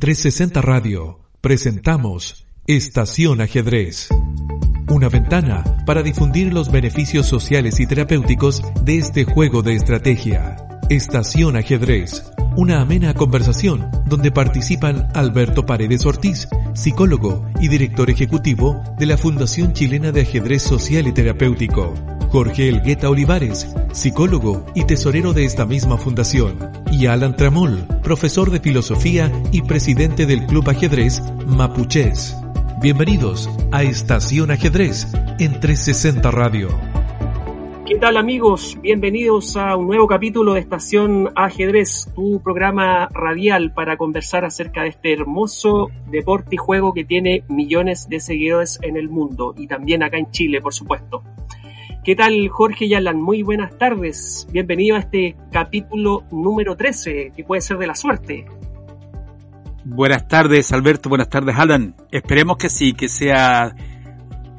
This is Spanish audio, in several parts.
En 360 Radio presentamos Estación Ajedrez. Una ventana para difundir los beneficios sociales y terapéuticos de este juego de estrategia. Estación Ajedrez. Una amena conversación donde participan Alberto Paredes Ortiz, psicólogo y director ejecutivo de la Fundación Chilena de Ajedrez Social y Terapéutico. Jorge Elgueta Olivares, psicólogo y tesorero de esta misma fundación. Y Alan Tramol, profesor de filosofía y presidente del Club Ajedrez Mapuches. Bienvenidos a Estación Ajedrez en 360 Radio. ¿Qué tal amigos? Bienvenidos a un nuevo capítulo de Estación Ajedrez, tu programa radial para conversar acerca de este hermoso deporte y juego que tiene millones de seguidores en el mundo y también acá en Chile, por supuesto. ¿Qué tal Jorge y Alan? Muy buenas tardes. Bienvenido a este capítulo número 13, que puede ser de la suerte. Buenas tardes Alberto, buenas tardes Alan. Esperemos que sí, que sea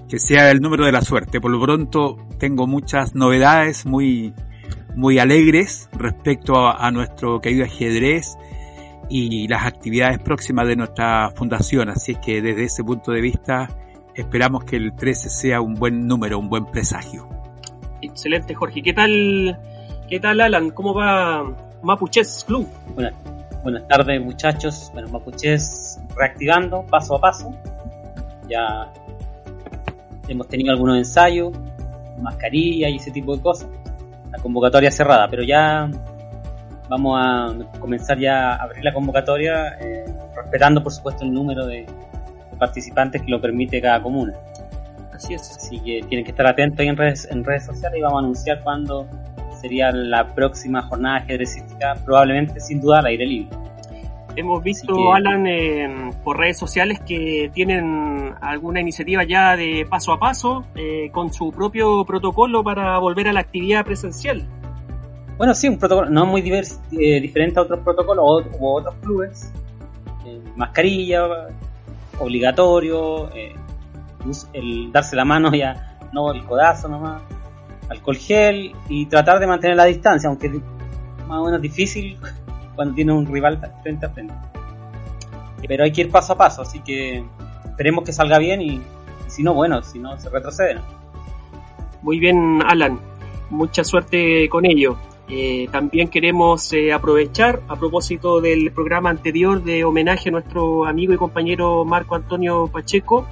que sea el número de la suerte. Por lo pronto tengo muchas novedades muy, muy alegres respecto a, nuestro querido ajedrez y las actividades próximas de nuestra fundación. Así que desde ese punto de vista esperamos que el 13 sea un buen número, un buen presagio. Excelente, Jorge. ¿Qué tal, qué tal Alan? ¿Cómo va Mapuches Club? Buenas, buenas tardes, muchachos. Bueno, Mapuches reactivando paso a paso. Ya hemos tenido algunos ensayos, mascarilla y ese tipo de cosas. La convocatoria cerrada, pero ya vamos a comenzar ya a abrir la convocatoria, eh, respetando por supuesto el número de, participantes que lo permite cada comuna. Así es. Así que tienen que estar atentos ahí en redes, en redes sociales y vamos a anunciar cuándo sería la próxima jornada ajedrecística, probablemente sin duda al aire libre. Hemos visto, Alan, por redes sociales que tienen alguna iniciativa ya de paso a paso eh, con su propio protocolo para volver a la actividad presencial. Bueno, sí, un protocolo no muy eh, diferente a otros protocolos u otros clubes. Eh, mascarilla, obligatorio, el darse la mano ya, no el codazo nomás, alcohol gel y tratar de mantener la distancia, aunque es más o menos difícil cuando tiene un rival frente a frente. Pero hay que ir paso a paso, así que esperemos que salga bien y, si no, bueno, si no, se retrocede. Muy bien, Alan. Mucha suerte con ello. Eh, también queremos eh, aprovechar, a propósito del programa anterior de homenaje a nuestro amigo y compañero Marco Antonio Pacheco,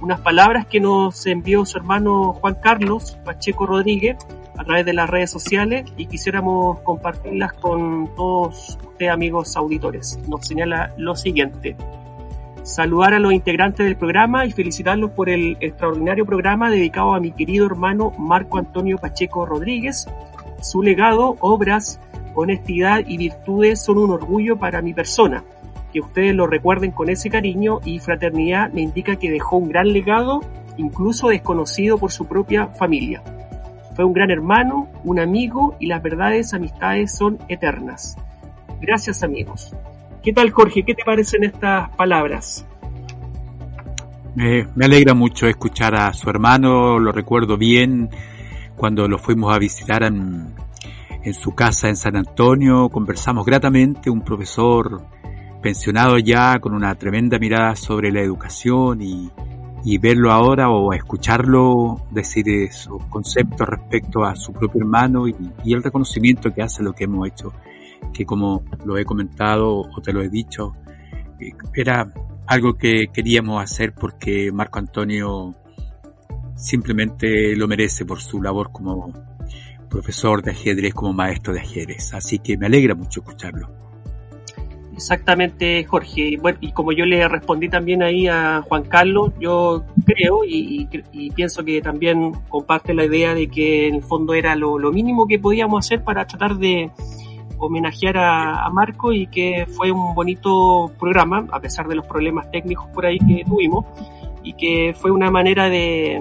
unas palabras que nos envió su hermano Juan Carlos Pacheco Rodríguez a través de las redes sociales y quisiéramos compartirlas con todos ustedes amigos auditores. Nos señala lo siguiente. Saludar a los integrantes del programa y felicitarlos por el extraordinario programa dedicado a mi querido hermano Marco Antonio Pacheco Rodríguez. Su legado, obras, honestidad y virtudes son un orgullo para mi persona. Que ustedes lo recuerden con ese cariño y fraternidad me indica que dejó un gran legado, incluso desconocido por su propia familia. Fue un gran hermano, un amigo y las verdades amistades son eternas. Gracias amigos. ¿Qué tal Jorge? ¿Qué te parecen estas palabras? Me, alegra mucho escuchar a su hermano, lo recuerdo bien cuando lo fuimos a visitar en, en su casa en San Antonio, conversamos gratamente, un profesor pensionado ya con una tremenda mirada sobre la educación y, y verlo ahora o escucharlo decir esos conceptos respecto a su propio hermano y, el reconocimiento que hace lo que hemos hecho, que como lo he comentado o te lo he dicho, eh, era algo que queríamos hacer porque Marco Antonio simplemente lo merece por su labor como profesor de ajedrez, como maestro de ajedrez. Así que me alegra mucho escucharlo. Exactamente, Jorge. Y como yo le respondí también ahí a Juan Carlos, yo creo y, pienso que también comparte la idea de que en el fondo era lo, mínimo que podíamos hacer para tratar de homenajear a, Marco y que fue un bonito programa, a pesar de los problemas técnicos por ahí que tuvimos, y que fue una manera de,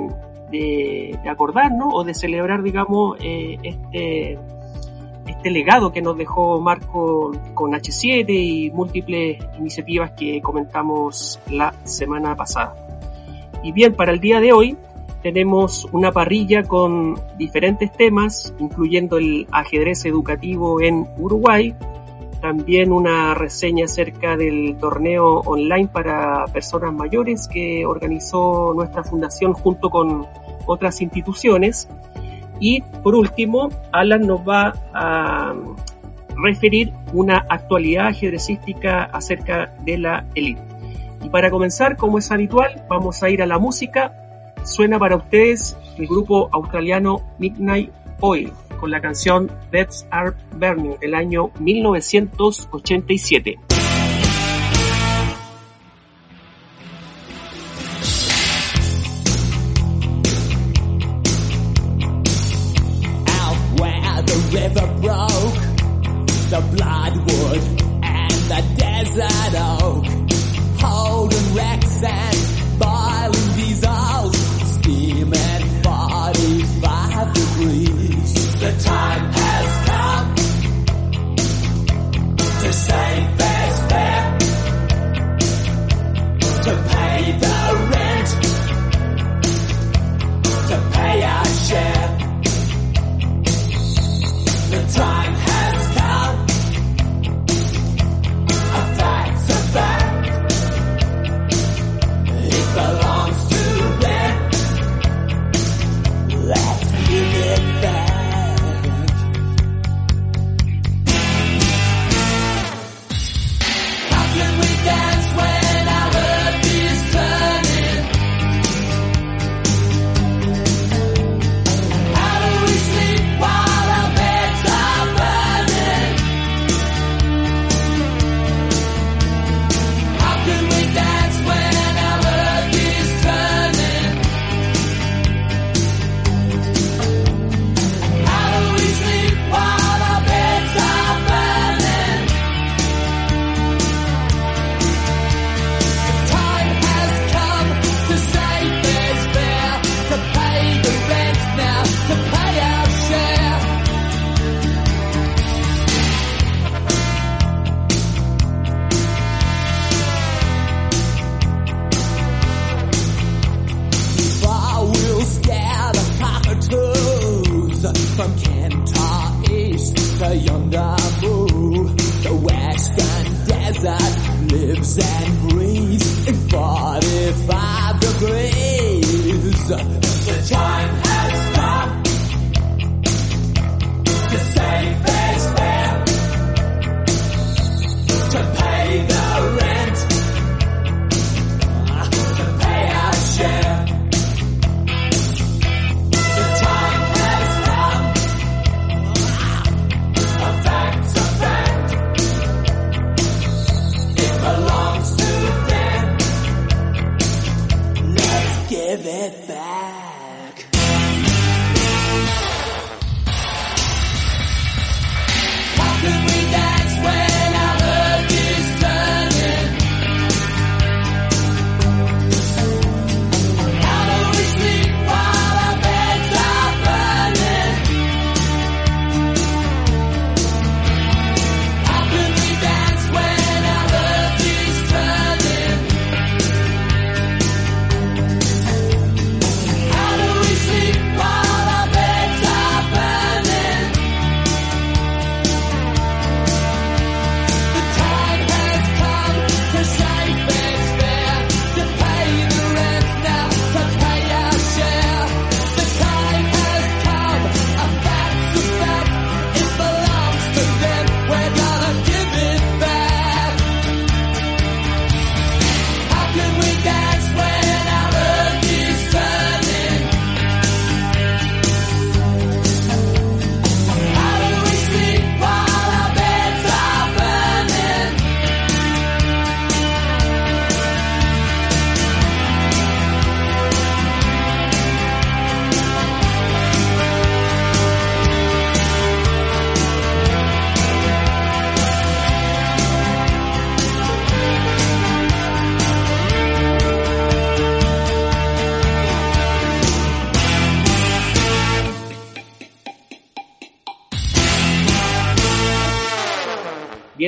de, acordarnos o de celebrar, digamos, eh, este este legado que nos dejó Marco con H7 y múltiples iniciativas que comentamos la semana pasada. Y bien, para el día de hoy tenemos una parrilla con diferentes temas, incluyendo el ajedrez educativo en Uruguay, también una reseña acerca del torneo online para personas mayores que organizó nuestra fundación junto con otras instituciones. Y por último, Alan nos va a referir una actualidad ajedrecística acerca de la elite. Y para comenzar, como es habitual, vamos a ir a la música. Suena para ustedes el grupo australiano Midnight Oil con la canción Deaths Are Burning del año 1987.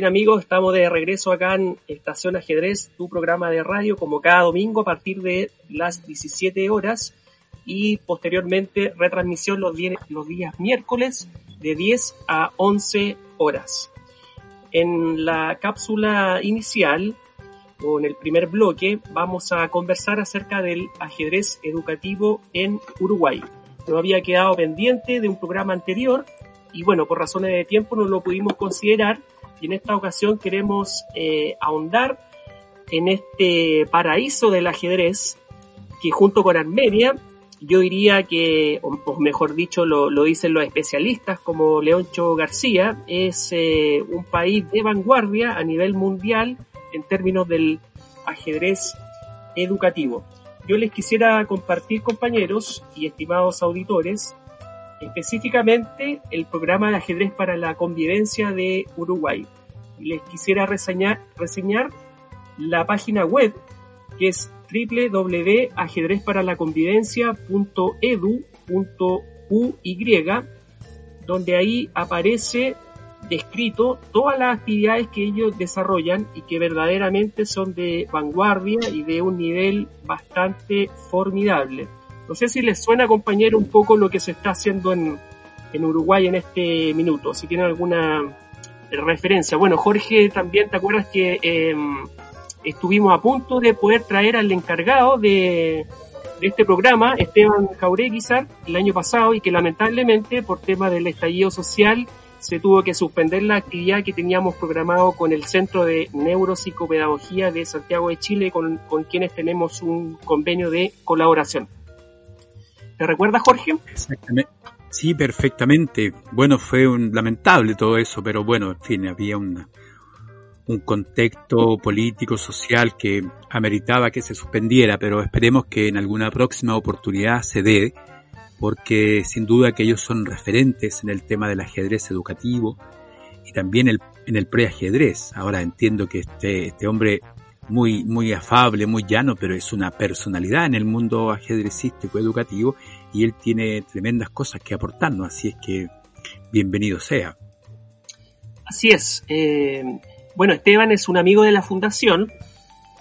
Amigos, estamos de regreso acá en Estación Ajedrez, tu programa de radio, como cada domingo a partir de las 17 horas y posteriormente retransmisión los, los días miércoles de 10 a 11 horas. En la cápsula inicial o en el primer bloque vamos a conversar acerca del ajedrez educativo en Uruguay. No había quedado pendiente de un programa anterior y bueno, por razones de tiempo no lo pudimos considerar y en esta ocasión queremos eh, ahondar en este paraíso del ajedrez que junto con Armenia yo diría que, o, mejor dicho, lo, dicen los especialistas como Leoncho García, es eh, un país de vanguardia a nivel mundial en términos del ajedrez educativo. Yo les quisiera compartir, compañeros y estimados auditores, específicamente el programa de ajedrez para la convivencia de Uruguay. Les quisiera reseñar, reseñar la página web que es www.ajedrezparalaconvivencia.edu.uy, donde ahí aparece descrito todas las actividades que ellos desarrollan y que verdaderamente son de vanguardia y de un nivel bastante formidable. No sé si les suena, compañero, un poco lo que se está haciendo en, Uruguay en este minuto, si tienen alguna referencia. Bueno, Jorge, también te acuerdas que em, estuvimos a punto de poder traer al encargado de, este programa, Esteban Jaureguizar, el año pasado y que lamentablemente por tema del estallido social se tuvo que suspender la actividad que teníamos programado con el Centro de Neuropsicopedagogía de Santiago de Chile, con, con quienes tenemos un convenio de colaboración. ¿Te recuerdas, Jorge? Exactamente. Sí, perfectamente. Bueno, fue un lamentable todo eso, pero bueno, en fin, había una, un contexto político, social que ameritaba que se suspendiera, pero esperemos que en alguna próxima oportunidad se dé, porque sin duda que ellos son referentes en el tema del ajedrez educativo y también en el preajedrez. Ahora entiendo que este, este hombre muy, muy afable, muy llano, pero es una personalidad en el mundo ajedrecístico educativo y él tiene tremendas cosas que aportarnos, así es que bienvenido sea. Así es. Eh, bueno, Esteban es un amigo de la fundación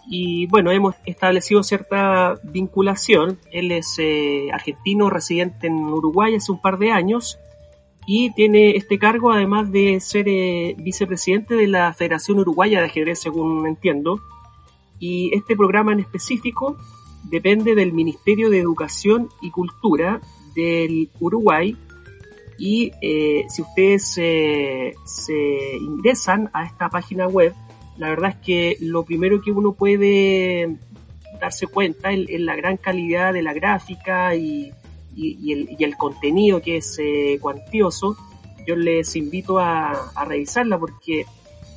y bueno, hemos establecido cierta vinculación. Él es eh, argentino, residente en Uruguay hace un par de años y tiene este cargo además de ser eh, vicepresidente de la Federación Uruguaya de Ajedrez, según entiendo. Y este programa en específico depende del Ministerio de Educación y Cultura del Uruguay y eh, si ustedes se ingresan a esta página web, la verdad es que lo primero que uno puede darse cuenta es, la gran calidad de la gráfica y, el, contenido que es eh, cuantioso. Yo les invito a, revisarla porque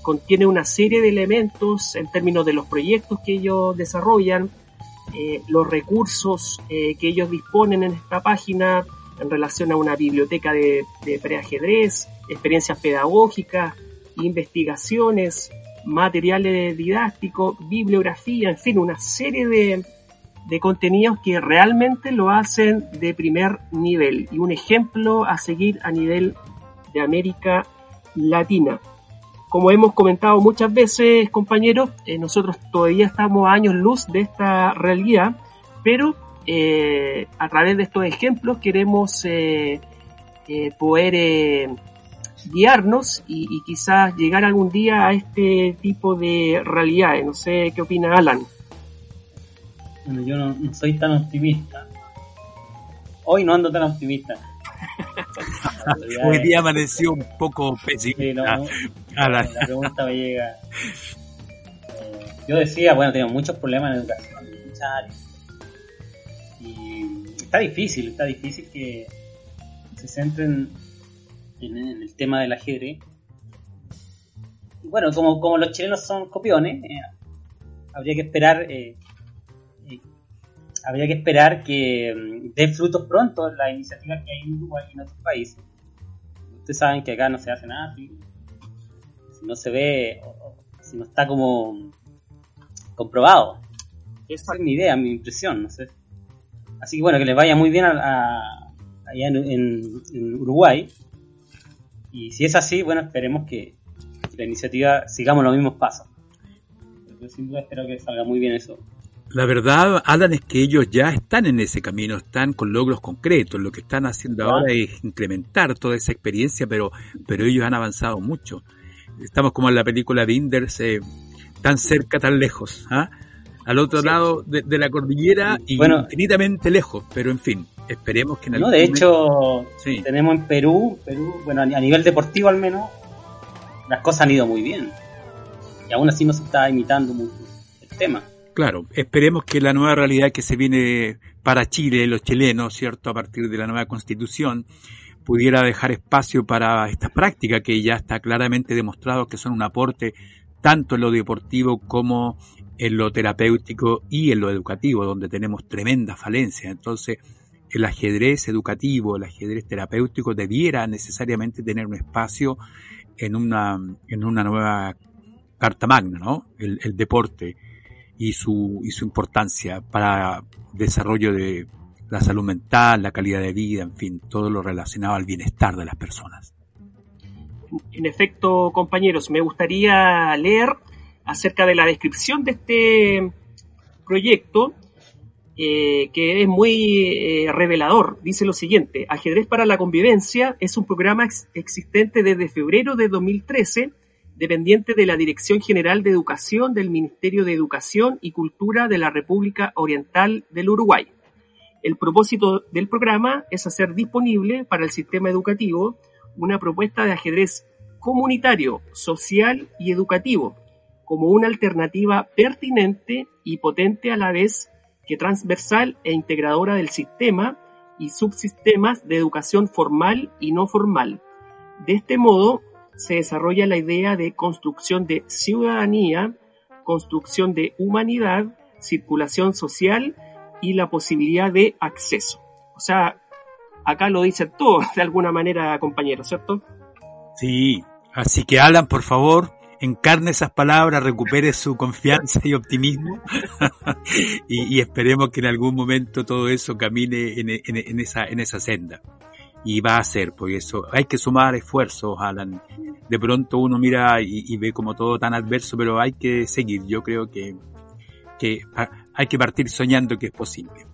contiene una serie de elementos en términos de los proyectos que ellos desarrollan, eh, los recursos que ellos disponen en esta página, en relación a una biblioteca de, preajedrez, experiencias pedagógicas, investigaciones, materiales didácticos, bibliografía, en fin, una serie de, de contenidos que realmente lo hacen de primer nivel y un ejemplo a seguir a nivel de América Latina. Como hemos comentado muchas veces, compañeros, eh, nosotros todavía estamos a años luz de esta realidad, pero eh, a través de estos ejemplos queremos eh, eh, poder guiarnos y, quizás llegar algún día a este tipo de realidades. No sé qué opina Alan. Bueno, yo no, soy tan optimista. Hoy no ando tan optimista. Hoy día amaneció un poco pesimista. la pregunta me llega. yo decía, bueno, tenemos muchos problemas en educación, en muchas áreas está difícil, está difícil que se centren en, el tema del ajedrez. bueno, como, como los chilenos son copiones, eh, habría que esperar eh, eh, habría que esperar que mm, den frutos pronto las iniciativas que hay en Uruguay y en otros países. Ustedes saben que acá no se hace nada, si, no se ve, si no está como comprobado. Esa es mi idea, mi impresión, no sé. Así que bueno, que les vaya muy bien allá en, Uruguay. Y si es así, bueno, esperemos que, la iniciativa sigamos los mismos pasos. Yo sin duda espero que salga muy bien eso. La verdad, Alan, es que ellos ya están en ese camino, están con logros concretos. Lo que están haciendo ahora es incrementar toda esa experiencia, pero, pero ellos han avanzado mucho. estamos como en la película de Inders, eh, tan cerca, tan lejos, ¿ah? al otro lado de, la cordillera y infinitamente lejos, pero en fin, esperemos que en No, de hecho, tenemos en Perú, Perú, bueno, a nivel deportivo al menos, las cosas han ido muy bien. Y aún así no se está imitando mucho el tema. Claro, esperemos que la nueva realidad que se viene para Chile, los chilenos, ¿cierto? A partir de la nueva constitución, pudiera dejar espacio para esta práctica que ya está claramente demostrado que son un aporte tanto en lo deportivo como en lo terapéutico y en lo educativo, donde tenemos tremenda falencia. Entonces, el ajedrez educativo, el ajedrez terapéutico debiera necesariamente tener un espacio en una, en una nueva carta magna, ¿no? El, el deporte y su, y su importancia para desarrollo de la salud mental, la calidad de vida, en fin, todo lo relacionado al bienestar de las personas. En efecto, compañeros, me gustaría leer acerca de la descripción de este proyecto, eh, que es muy eh, revelador. Dice lo siguiente, Ajedrez para la Convivencia es un programa existente desde febrero de 2013 dependiente de la Dirección General de Educación del Ministerio de Educación y Cultura de la República Oriental del Uruguay. El propósito del programa es hacer disponible para el sistema educativo una propuesta de ajedrez comunitario, social y educativo, como una alternativa pertinente y potente a la vez que transversal e integradora del sistema y subsistemas de educación formal y no formal. De este modo, se desarrolla la idea de construcción de ciudadanía, construcción de humanidad, circulación social y la posibilidad de acceso. O sea, acá lo dice todo de alguna manera, compañero, ¿cierto? Sí, así que Alan, por favor, encarne esas palabras, recupere su confianza y optimismo y, esperemos que en algún momento todo eso camine en esa senda y va a ser, por eso hay que sumar esfuerzos, Alan. De pronto uno mira y, ve como todo tan adverso, pero hay que seguir. Yo creo que, que hay que partir soñando que es posible.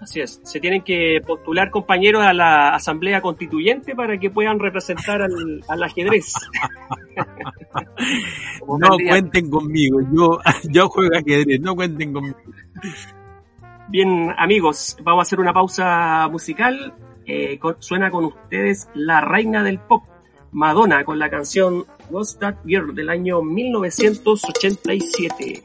Así es, se tienen que postular compañeros a la Asamblea Constituyente para que puedan representar al, al ajedrez. no cuenten conmigo, yo, yo juego ajedrez, no cuenten conmigo. Bien, amigos, vamos a hacer una pausa musical suena con ustedes la reina del pop, Madonna, con la canción What's That Girl del año 1987.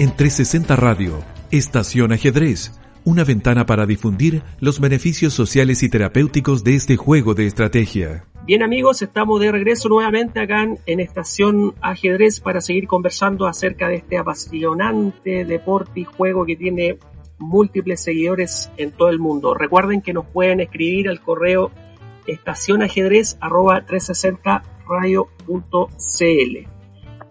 En 360 Radio, Estación Ajedrez, una ventana para difundir los beneficios sociales y terapéuticos de este juego de estrategia. Bien amigos, estamos de regreso nuevamente acá en Estación Ajedrez para seguir conversando acerca de este apasionante deporte y juego que tiene múltiples seguidores en todo el mundo. Recuerden que nos pueden escribir al correo estacionajedrez.360radio.cl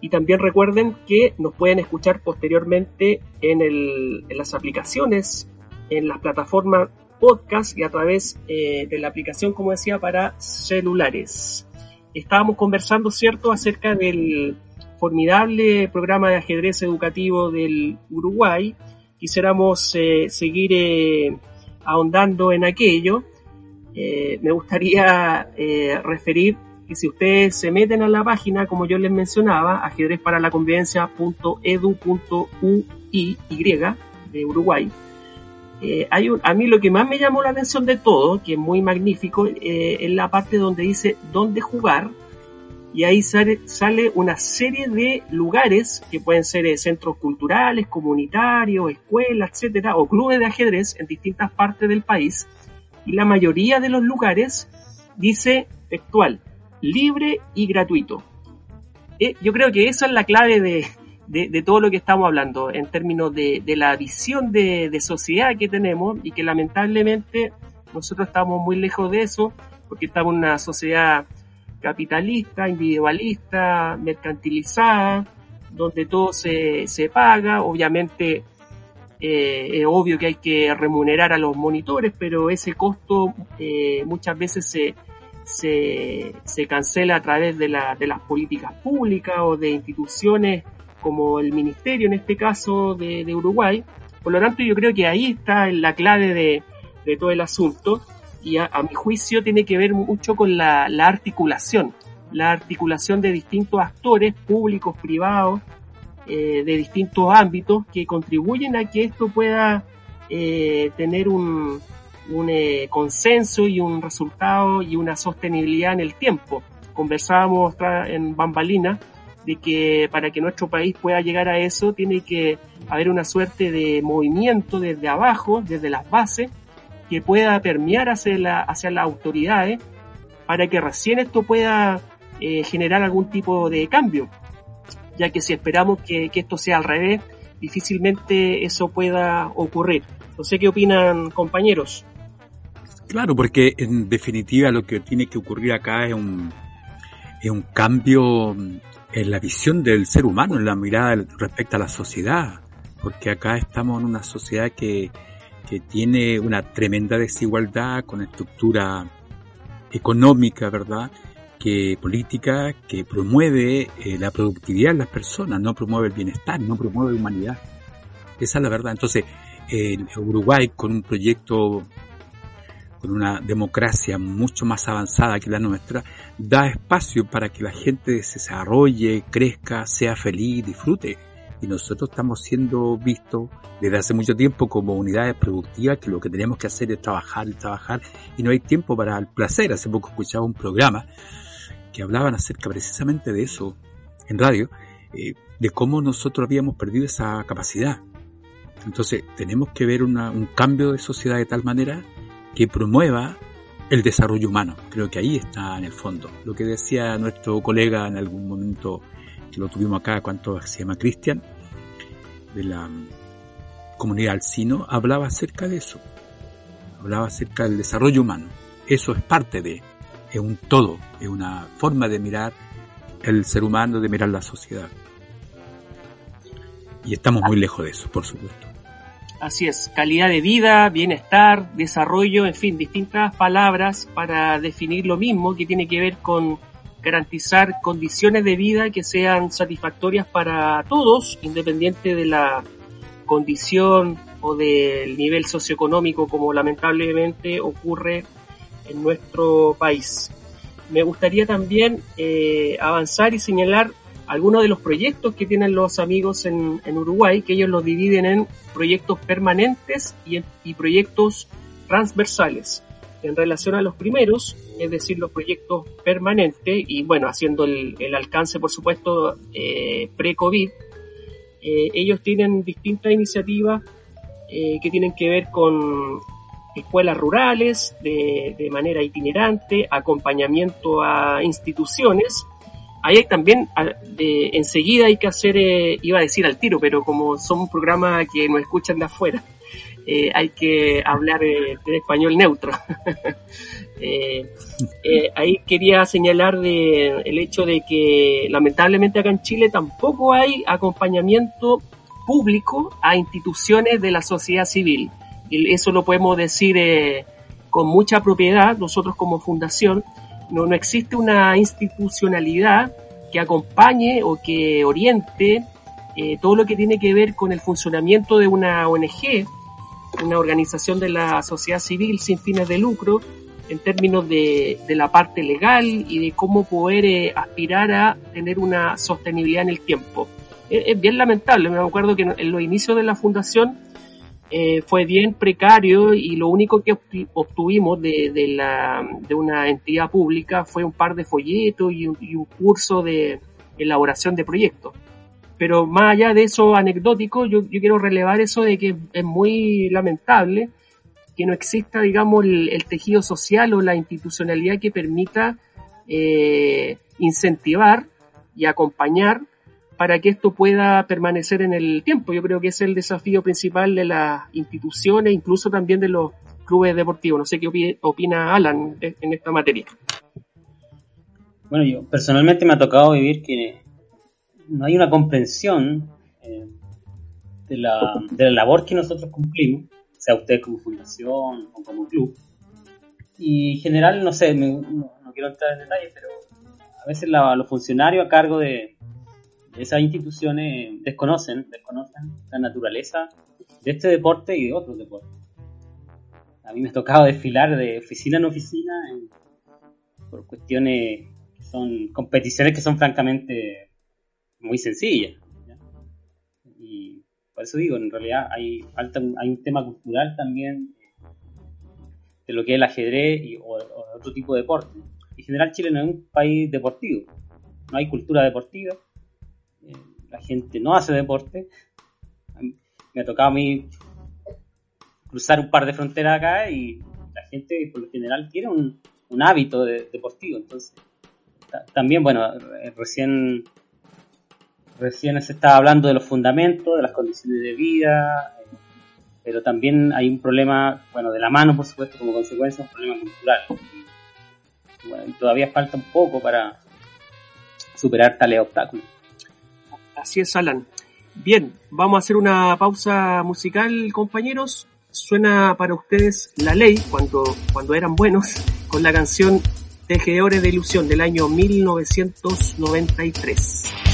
y también recuerden que nos pueden escuchar posteriormente en, el, en las aplicaciones, en las plataformas podcast y a través eh, de la aplicación, como decía, para celulares. Estábamos conversando, ¿cierto?, acerca del formidable programa de ajedrez educativo del Uruguay. Quisiéramos eh, seguir eh, ahondando en aquello. me gustaría referir que si ustedes se meten a la página, como yo les mencionaba, ajedrezparalaconvivencia.edu.uy de Uruguay, eh, hay a mí lo que más me llamó la atención de todo, que es muy magnífico, eh, es la parte donde dice dónde jugar, y ahí sale, sale una serie de lugares que pueden ser eh, centros culturales, comunitarios, escuelas, etcétera, o clubes de ajedrez en distintas partes del país, y la mayoría de los lugares dice textual, libre y gratuito. Eh, yo creo que esa es la clave de, de, todo lo que estamos hablando en términos de, la visión de, sociedad que tenemos y que lamentablemente nosotros estamos muy lejos de eso porque estamos en una sociedad capitalista, individualista, mercantilizada, donde todo se, se paga, obviamente eh, es obvio que hay que remunerar a los monitores, pero ese costo eh, muchas veces se, se, se cancela a través de, la, de las políticas públicas o de instituciones como el ministerio en este caso de, Uruguay. Por lo tanto, yo creo que ahí está la clave de, todo el asunto y a, mi juicio tiene que ver mucho con la, articulación, la articulación de distintos actores públicos, privados, eh, de distintos ámbitos que contribuyen a que esto pueda eh, tener un, un eh, consenso y un resultado y una sostenibilidad en el tiempo. Conversábamos en Bambalina de que para que nuestro país pueda llegar a eso tiene que haber una suerte de movimiento desde abajo, desde las bases, que pueda permear hacia, la, hacia las autoridades para que recién esto pueda eh, generar algún tipo de cambio, ya que si esperamos que, que esto sea al revés, difícilmente eso pueda ocurrir. No sé qué opinan compañeros. Claro, porque en definitiva lo que tiene que ocurrir acá es un, es un cambio en la visión del ser humano, en la mirada respecto a la sociedad, porque acá estamos en una sociedad que, que tiene una tremenda desigualdad con estructura económica, ¿verdad? que política que promueve eh, la productividad de las personas, no promueve el bienestar, no promueve la humanidad. Esa es la verdad. Entonces, en Uruguay, con un proyecto con una democracia mucho más avanzada que la nuestra, da espacio para que la gente se desarrolle, crezca, sea feliz, disfrute. Y nosotros estamos siendo vistos desde hace mucho tiempo como unidades productivas que lo que tenemos que hacer es trabajar trabajar y no hay tiempo para el placer. Hace poco escuchaba un programa que hablaban acerca precisamente de eso en radio, eh, de cómo nosotros habíamos perdido esa capacidad. Entonces tenemos que ver un cambio de sociedad de tal manera que promueva el desarrollo humano. Creo que ahí está en el fondo. Lo que decía nuestro colega en algún momento que lo tuvimos acá, cuando se llama Cristian, de la comunidad alcino, hablaba acerca de eso. Hablaba acerca del desarrollo humano. Eso es parte de, es un todo, es una forma de mirar el ser humano, de mirar la sociedad. Y estamos muy lejos de eso, por supuesto. Así es, calidad de vida, bienestar, desarrollo, en fin, distintas palabras para definir lo mismo que tiene que ver con garantizar condiciones de vida que sean satisfactorias para todos, independiente de la condición o del nivel socioeconómico como lamentablemente ocurre en nuestro país. Me gustaría también eh, avanzar y señalar algunos de los proyectos que tienen los amigos en, Uruguay, que ellos los dividen en proyectos permanentes y, proyectos transversales. En relación a los primeros, es decir, los proyectos permanentes, y bueno, haciendo el, alcance, por supuesto, eh, pre-COVID, Eh, ellos tienen distintas iniciativas eh, que tienen que ver con escuelas rurales de, de, manera itinerante, acompañamiento a instituciones. Ahí hay también, de, enseguida hay que hacer, eh, iba a decir al tiro, pero como son un programa que nos escuchan de afuera, eh, hay que hablar eh, de español neutro. Eh, ahí quería señalar de, el hecho de que lamentablemente acá en Chile tampoco hay acompañamiento público a instituciones de la sociedad civil. Y eso lo podemos decir con mucha propiedad, nosotros como fundación, no, no existe una institucionalidad que acompañe o que oriente todo lo que tiene que ver con el funcionamiento de una ONG una organización de la sociedad civil sin fines de lucro en términos de, de la parte legal y de cómo poder eh, aspirar a tener una sostenibilidad en el tiempo. Es, bien lamentable, me acuerdo que en los inicios de la fundación eh, fue bien precario y lo único que obtuvimos de, de, la, de una entidad pública fue un par de folletos y un, curso de elaboración de proyectos. Pero más allá de eso anecdótico, yo, yo quiero relevar eso de que es muy lamentable que no exista, digamos, el, el tejido social o la institucionalidad que permita eh, incentivar y acompañar para que esto pueda permanecer en el tiempo. Yo creo que es el desafío principal de las instituciones, incluso también de los clubes deportivos. No sé qué opina Alan en esta materia. Bueno, yo personalmente me ha tocado vivir que no hay una comprensión eh, de, la, de, la, labor que nosotros cumplimos, sea usted como fundación o como club. Y en general, no sé, me, no, quiero entrar en detalles, pero a veces la, los funcionarios a cargo de, esas instituciones desconocen, desconocen la naturaleza de este deporte y de otros deportes. A mí me ha tocado desfilar de oficina en oficina en, por cuestiones que son competiciones que son francamente muy sencilla. ¿ya? Y por eso digo, en realidad hay, falta, hay un tema cultural también de lo que es el ajedrez y, o, o, otro tipo de deporte. En general Chile no es un país deportivo, no hay cultura deportiva, la gente no hace deporte. Me ha tocado a mí cruzar un par de fronteras acá y la gente por lo general tiene un, hábito de, deportivo. Entonces, también, bueno, recién Recién se estaba hablando de los fundamentos, de las condiciones de vida, eh, pero también hay un problema, bueno, de la mano, por supuesto, como consecuencia, un problema cultural. Y, bueno, y todavía falta un poco para superar tales obstáculos. Así es, Alan. Bien, vamos a hacer una pausa musical, compañeros. Suena para ustedes La Ley, cuando, cuando eran buenos, con la canción Tejedores de Ilusión del año 1993.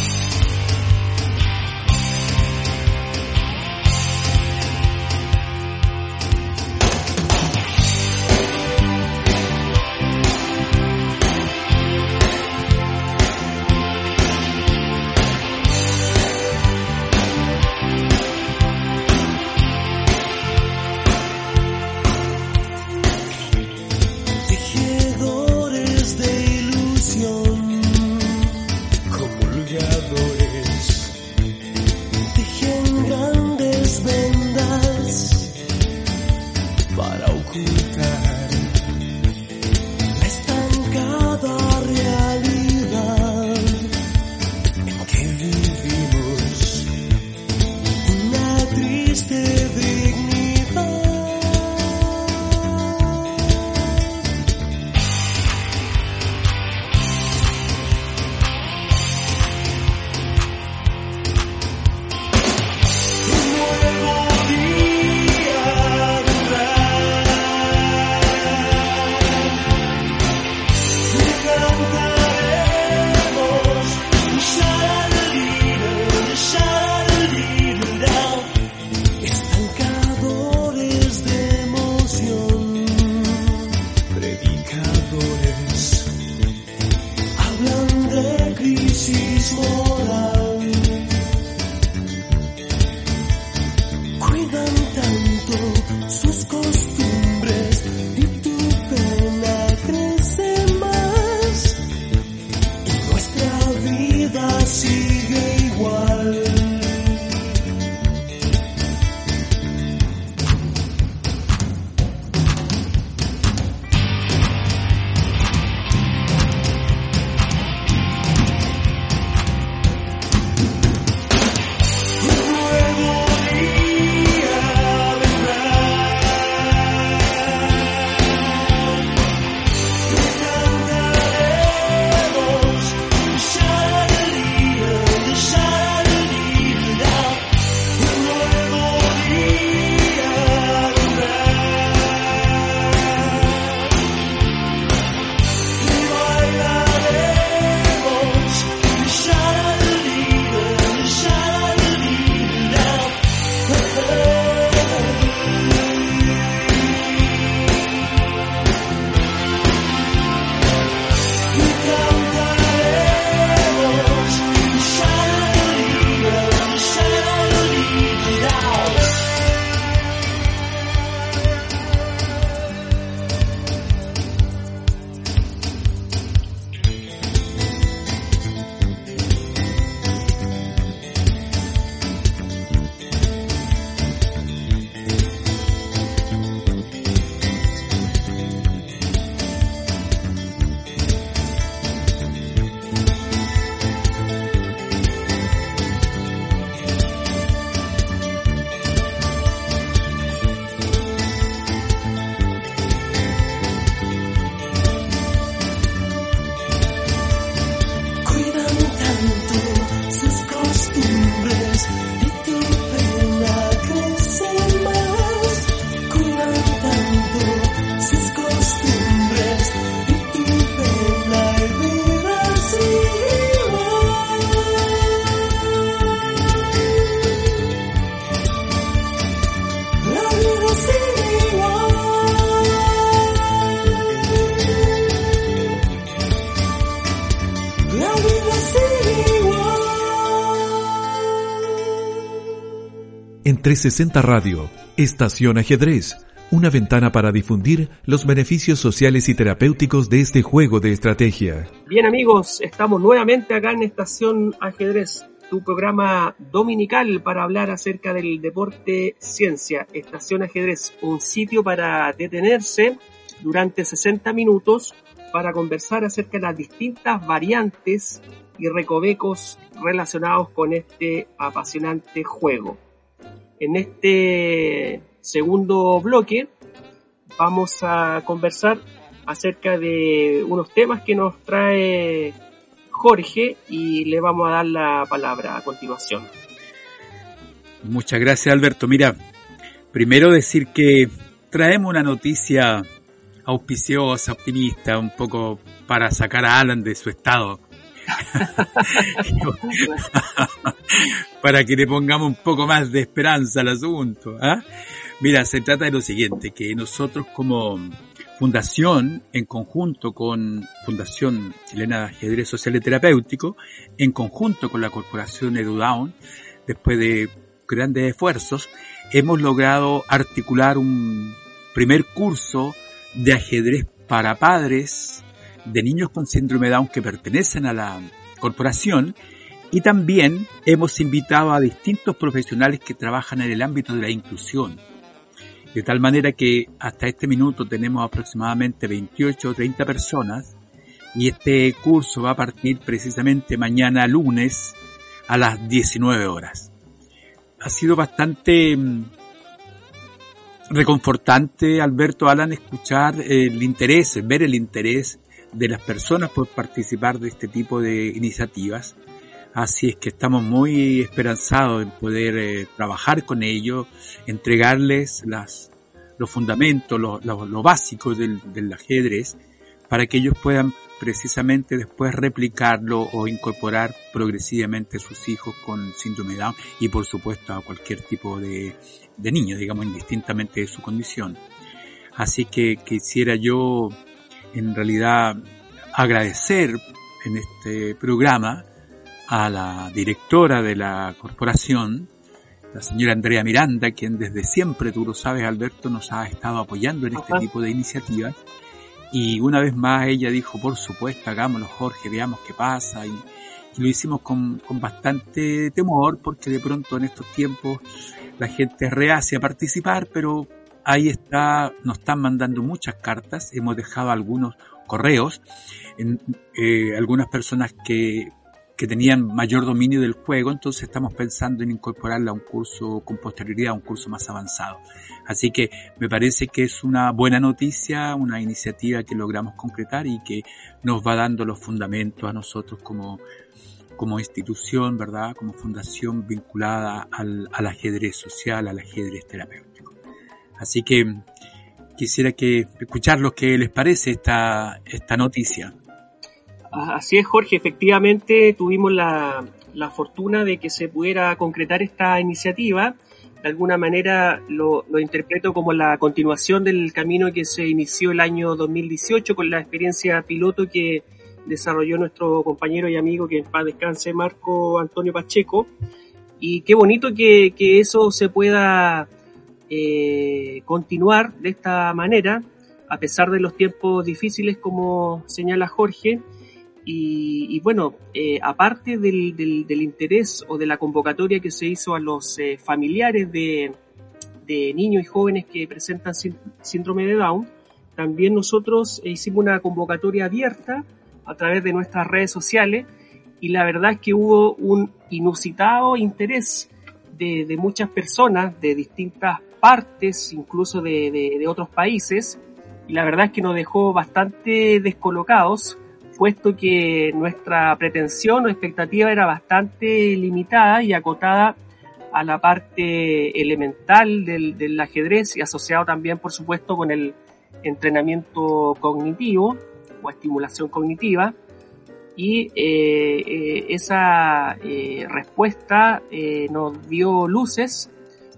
360 Radio, Estación Ajedrez, una ventana para difundir los beneficios sociales y terapéuticos de este juego de estrategia. Bien amigos, estamos nuevamente acá en Estación Ajedrez, tu programa dominical para hablar acerca del deporte ciencia. Estación Ajedrez, un sitio para detenerse durante 60 minutos para conversar acerca de las distintas variantes y recovecos relacionados con este apasionante juego. En este segundo bloque vamos a conversar acerca de unos temas que nos trae Jorge y le vamos a dar la palabra a continuación. Muchas gracias Alberto. Mira, primero decir que traemos una noticia auspiciosa, optimista, un poco para sacar a Alan de su estado. para que le pongamos un poco más de esperanza al asunto. ¿ah? Mira, se trata de lo siguiente, que nosotros como fundación, en conjunto con Fundación Chilena de Ajedrez Social y Terapéutico, en conjunto con la Corporación EduDown, después de grandes esfuerzos, hemos logrado articular un primer curso de ajedrez para padres de niños con síndrome Down que pertenecen a la corporación y también hemos invitado a distintos profesionales que trabajan en el ámbito de la inclusión. De tal manera que hasta este minuto tenemos aproximadamente 28 o 30 personas y este curso va a partir precisamente mañana lunes a las 19 horas. Ha sido bastante mm, reconfortante, Alberto Alan, escuchar el interés, ver el interés de las personas por participar de este tipo de iniciativas. Así es que estamos muy esperanzados en poder eh, trabajar con ellos, entregarles las, los fundamentos, lo, lo, básico del, del, ajedrez, para que ellos puedan precisamente después replicarlo o incorporar progresivamente a sus hijos con síndrome de Down y por supuesto a cualquier tipo de, de niño, digamos, indistintamente de su condición. Así que quisiera yo en realidad agradecer en este programa a la directora de la corporación, la señora Andrea Miranda, quien desde siempre, tú lo sabes Alberto, nos ha estado apoyando en este tipo de iniciativas. Y una vez más ella dijo, por supuesto, hagámoslo Jorge, veamos qué pasa. Y, lo hicimos con, con, bastante temor porque de pronto en estos tiempos la gente rehace a participar, pero ahí está, nos están mandando muchas cartas, hemos dejado algunos correos, en, eh, algunas personas que que tenían mayor dominio del juego, entonces estamos pensando en incorporarla a un curso con posterioridad, a un curso más avanzado. Así que me parece que es una buena noticia, una iniciativa que logramos concretar y que nos va dando los fundamentos a nosotros como, como institución, ¿verdad? Como fundación vinculada al, al ajedrez social, al ajedrez terapéutico. Así que quisiera que escuchar lo que les parece esta, esta noticia. Así es, Jorge. Efectivamente, tuvimos la, fortuna de que se pudiera concretar esta iniciativa. De alguna manera lo, interpreto como la continuación del camino que se inició el año 2018 con la experiencia piloto que desarrolló nuestro compañero y amigo que en paz descanse, Marco Antonio Pacheco. Y qué bonito que, eso se pueda eh, continuar de esta manera, a pesar de los tiempos difíciles, como señala Jorge. Y, bueno, eh, aparte del, del, interés o de la convocatoria que se hizo a los eh, familiares de, de, niños y jóvenes que presentan síndrome de Down, también nosotros hicimos una convocatoria abierta a través de nuestras redes sociales y la verdad es que hubo un inusitado interés de, de muchas personas de distintas partes, incluso de, otros países, y la verdad es que nos dejó bastante descolocados puesto que nuestra pretensión o expectativa era bastante limitada y acotada a la parte elemental del, ajedrez y asociado también, por supuesto, con el entrenamiento cognitivo o estimulación cognitiva. Y eh, eh, esa eh, respuesta nos dio luces,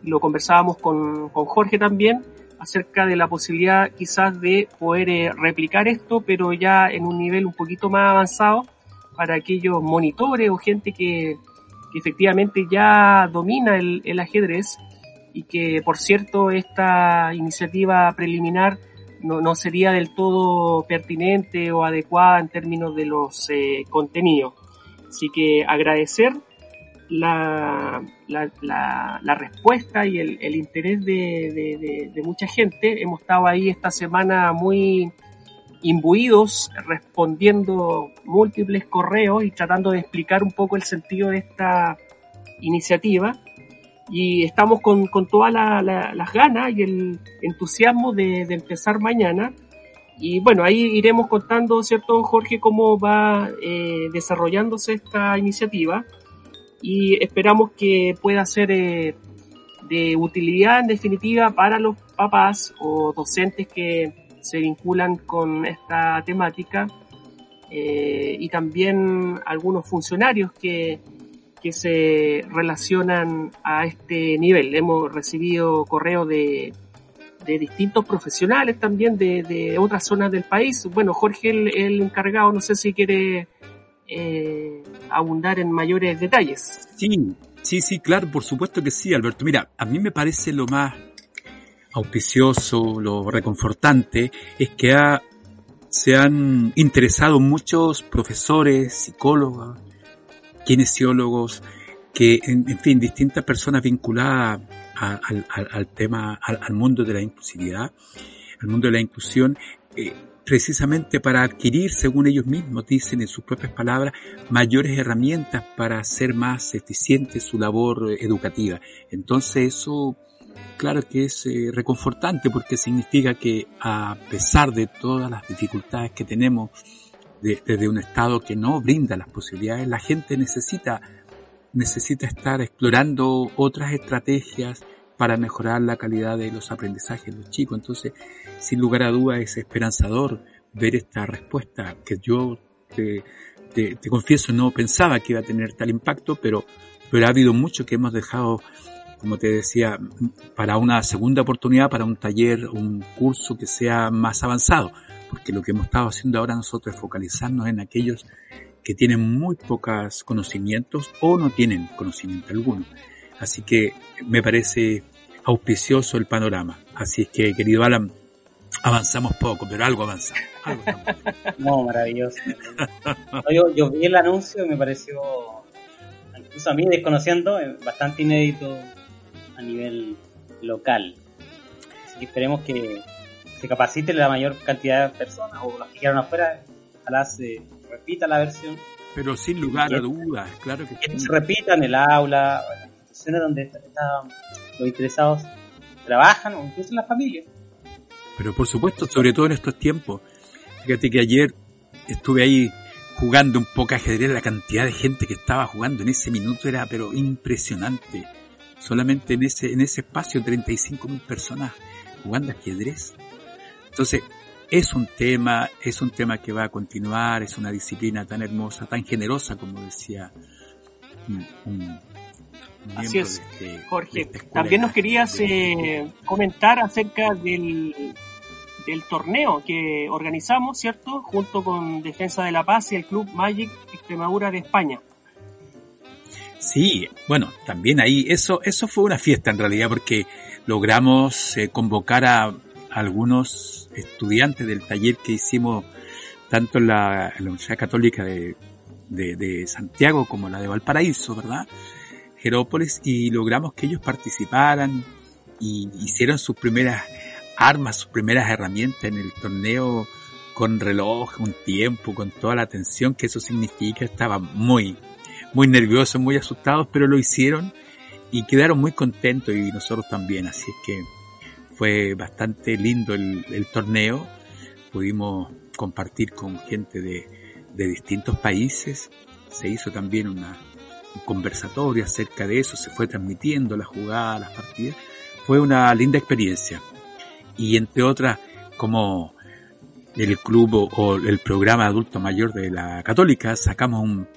lo conversábamos con, con Jorge también, acerca de la posibilidad quizás de poder eh, replicar esto, pero ya en un nivel un poquito más avanzado para aquellos monitores o gente que, efectivamente ya domina el, ajedrez y que, por cierto, esta iniciativa preliminar no, no sería del todo pertinente o adecuada en términos de los eh, contenidos. Así que agradecer la, la, la, respuesta y el, el interés de, de, de, mucha gente. Hemos estado ahí esta semana muy imbuidos respondiendo múltiples correos y tratando de explicar un poco el sentido de esta iniciativa. Y estamos con, con todas las ganas y el entusiasmo de, de, empezar mañana. Y bueno, ahí iremos contando, ¿cierto, Jorge, cómo va eh, desarrollándose esta iniciativa y esperamos que pueda ser eh, de utilidad en definitiva para los papás o docentes que se vinculan con esta temática eh, y también algunos funcionarios que, que se relacionan a este nivel. Hemos recibido correos de, de distintos profesionales también de, de, otras zonas del país. Bueno, Jorge, el, el encargado, no sé si quiere eh, abundar en mayores detalles. Sí, sí, sí, claro, por supuesto que sí, Alberto. Mira, a mí me parece lo más auspicioso, lo reconfortante, es que ha, se han interesado muchos profesores, psicólogos, kinesiólogos, que, en, fin, distintas personas vinculadas al, tema, al, al, mundo de la inclusividad, al mundo de la inclusión, eh, precisamente para adquirir, según ellos mismos dicen en sus propias palabras, mayores herramientas para hacer más eficiente su labor eh, educativa. Entonces eso, claro que es eh, reconfortante porque significa que a pesar de todas las dificultades que tenemos desde un Estado que no brinda las posibilidades, la gente necesita, necesita estar explorando otras estrategias, para mejorar la calidad de los aprendizajes de los chicos. Entonces, sin lugar a dudas, es esperanzador ver esta respuesta que yo te, confieso no pensaba que iba a tener tal impacto, pero, pero ha habido mucho que hemos dejado, como te decía, para una segunda oportunidad, para un taller, un curso que sea más avanzado, porque lo que hemos estado haciendo ahora nosotros es focalizarnos en aquellos que tienen muy pocos conocimientos o no tienen conocimiento alguno. Así que me parece auspicioso el panorama. Así es que, querido Alan, avanzamos poco, pero algo avanzamos. Algo no, maravilloso. yo, yo, vi el anuncio y me pareció, incluso a mí desconociendo, eh, bastante inédito a nivel local. Así que esperemos que se capacite la mayor cantidad de personas o las que quieran afuera, ojalá se repita la versión. Pero sin lugar a dudas, claro que, que se repita en el aula, donde los interesados trabajan o incluso en la familia. Pero por supuesto, sobre todo en estos tiempos. Fíjate que ayer estuve ahí jugando un poco ajedrez, la cantidad de gente que estaba jugando en ese minuto era pero impresionante. Solamente en ese, en ese espacio 35 mil personas jugando ajedrez. Entonces, es un tema, es un tema que va a continuar, es una disciplina tan hermosa, tan generosa como decía un, Así es, Jorge. También nos querías eh, comentar acerca del, del torneo que organizamos, ¿cierto? Junto con Defensa de la Paz y el Club Magic Extremadura de España. Sí, bueno, también ahí, eso, eso fue una fiesta en realidad porque logramos eh, convocar a algunos estudiantes del taller que hicimos tanto en la, en la Universidad Católica de, de, de Santiago como la de Valparaíso, ¿verdad? Jerópolis y logramos que ellos participaran y hicieron sus primeras armas, sus primeras herramientas en el torneo con reloj, un tiempo, con toda la atención que eso significa. Estaban muy, muy nerviosos, muy asustados, pero lo hicieron y quedaron muy contentos y nosotros también. Así es que fue bastante lindo el, el torneo. Pudimos compartir con gente de, de distintos países. Se hizo también una, conversatorio acerca de eso, se fue transmitiendo la jugada, las partidas. Fue una linda experiencia. Y entre otras, como el club o, el programa adulto mayor de la católica, sacamos un,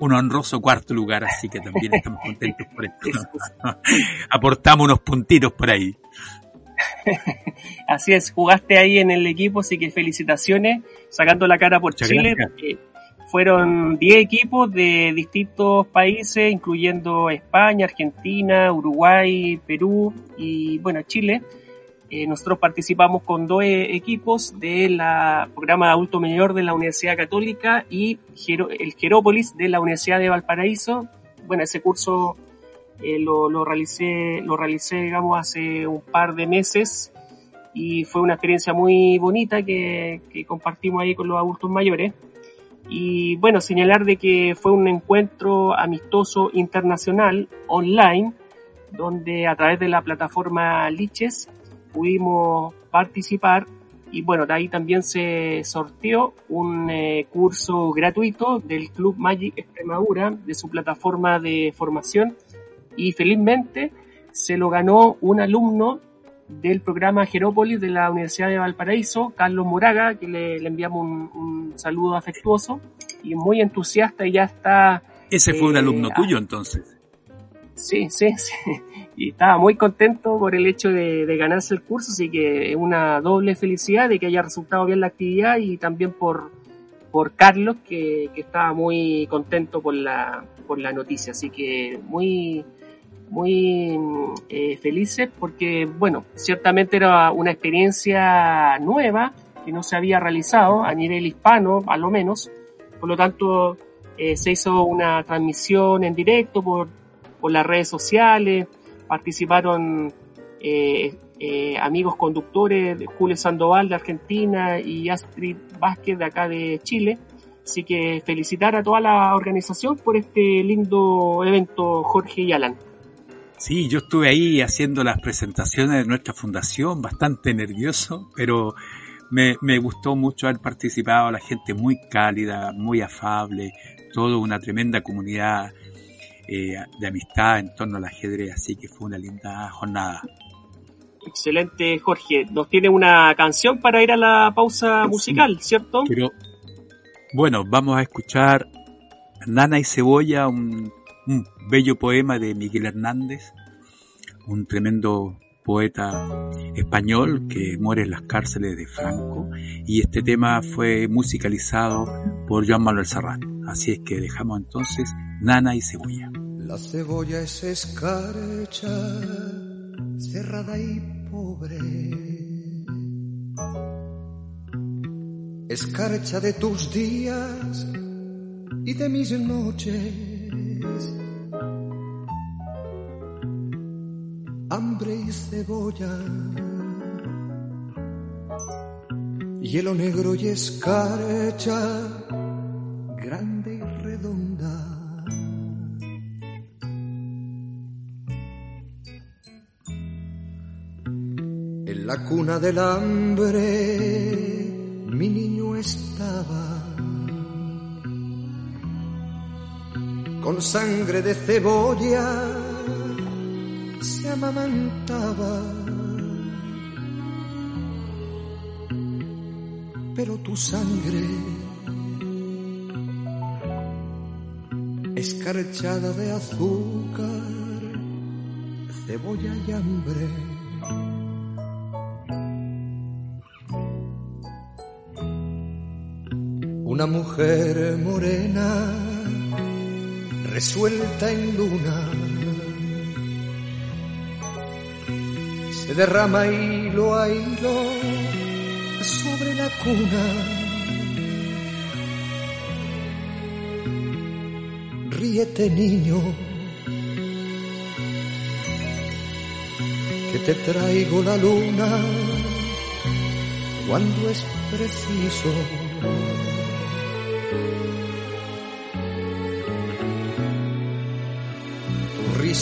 un honroso cuarto lugar, así que también estamos contentos por esto. Aportamos unos puntitos por ahí. Así es, jugaste ahí en el equipo, así que felicitaciones, sacando la cara por Chile fueron 10 equipos de distintos países, incluyendo España, Argentina, Uruguay, Perú y bueno, Chile. Eh, nosotros participamos con dos equipos del programa de adulto mayor de la Universidad Católica y el Jerópolis de la Universidad de Valparaíso. Bueno, ese curso eh, lo, lo, realicé, lo realicé, digamos, hace un par de meses y fue una experiencia muy bonita que, que compartimos ahí con los adultos mayores. Y bueno, señalar de que fue un encuentro amistoso internacional online, donde a través de la plataforma Liches pudimos participar y bueno, de ahí también se sorteó un eh, curso gratuito del Club Magic Extremadura de su plataforma de formación y felizmente se lo ganó un alumno del programa Jerópolis de la Universidad de Valparaíso, Carlos Moraga, que le, enviamos un, saludo afectuoso y muy entusiasta y ya está... Ese fue un eh, alumno tuyo entonces. Sí, sí, sí. Y estaba muy contento por el hecho de, ganarse el curso, así que es una doble felicidad de que haya resultado bien la actividad y también por, por Carlos, que, que estaba muy contento por la, por la noticia. Así que muy, muy eh, felices porque, bueno, ciertamente era una experiencia nueva que no se había realizado a nivel hispano, a lo menos. Por lo tanto, eh, se hizo una transmisión en directo por, por las redes sociales, participaron eh, amigos conductores, Julio Sandoval de Argentina y Astrid Vázquez de acá de Chile. Así que felicitar a toda la organización por este lindo evento, Jorge y Alan. Sí, yo estuve ahí haciendo las presentaciones de nuestra fundación, bastante nervioso, pero me, me gustó mucho haber participado, la gente muy cálida, muy afable, toda una tremenda comunidad eh, de amistad en torno al ajedrez, así que fue una linda jornada. Excelente, Jorge. Nos tiene una canción para ir a la pausa musical, ¿cierto? Pero, bueno, vamos a escuchar Nana y Cebolla, un un bello poema de Miguel Hernández, un tremendo poeta español que muere en las cárceles de Franco y este tema fue musicalizado por Joan Manuel Serrat. Así es que dejamos entonces Nana y Cebolla. La cebolla es escarcha, cerrada y pobre. Escarcha de tus días y de mis noches hambre y cebolla, hielo negro y escarcha, grande y redonda. En la cuna del hambre mi niño estaba con sangre de cebolla se amamantaba. Pero tu sangre, escarchada de azúcar, cebolla y hambre. Una mujer morena resuelta en luna. Se derrama hilo a hilo sobre la cuna. Ríete niño, que te traigo la luna cuando es preciso.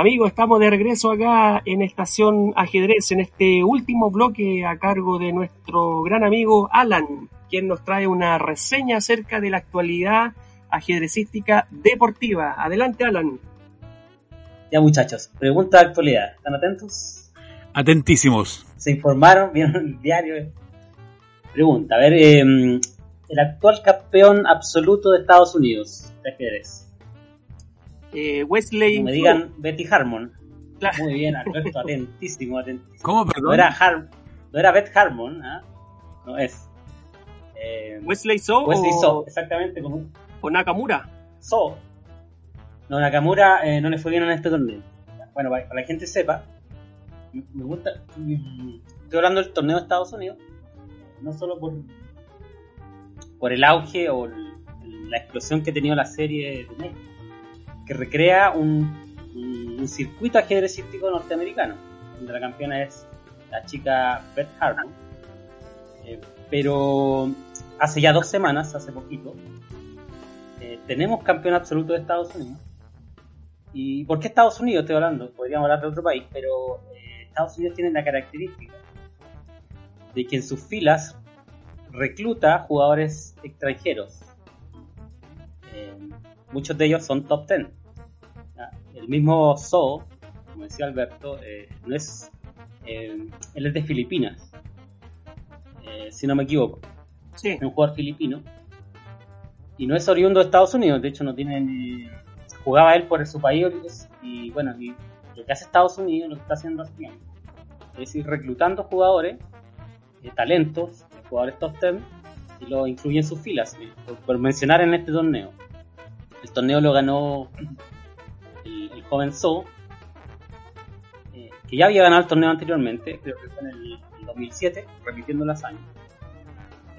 Amigos, estamos de regreso acá en Estación Ajedrez, en este último bloque a cargo de nuestro gran amigo Alan, quien nos trae una reseña acerca de la actualidad ajedrecística deportiva. Adelante, Alan. Ya muchachos, pregunta de actualidad. ¿Están atentos? Atentísimos. ¿Se informaron? ¿Vieron el diario? Pregunta, a ver, em, el actual campeón absoluto de Estados Unidos de ajedrez. Eh, Wesley. me digan Betty Harmon. Muy bien, Alberto, atentísimo, atentísimo. ¿Cómo, perdón? No era, no era Beth Harmon, ¿ah? no es. Eh, Wesley So. Wesley So, exactamente. Como... ¿O Nakamura? So. No, Nakamura eh, no le fue bien en este torneo. Bueno, para que la gente sepa, me gusta. Estoy hablando del torneo de Estados Unidos, no solo por, por el auge o la explosión que ha tenido la serie de México que recrea un, circuito ajedrecístico norteamericano, donde la campeona es la chica Beth Harmon. Eh, pero hace ya dos semanas, hace poquito, eh, tenemos campeón absoluto de Estados Unidos. ¿Y por qué Estados Unidos? Estoy hablando, podríamos hablar de otro país, pero eh, Estados Unidos tiene la característica de que en sus filas recluta jugadores extranjeros. muchos de ellos son top 10 el mismo So, como decía Alberto, eh, no es, eh, él es de Filipinas, eh, si no me equivoco. Sí. Es un jugador filipino. Y no es oriundo de Estados Unidos, de hecho no tiene jugaba él por su país y bueno, y lo que hace Estados Unidos, lo que está haciendo tiempo, es ir reclutando jugadores, eh, talentos, jugadores top 10, y lo incluye en sus filas, eh, por, por mencionar en este torneo. El torneo lo ganó So, eh, que ya había ganado el torneo anteriormente, creo que fue en el, el 2007, repitiendo la hazaña.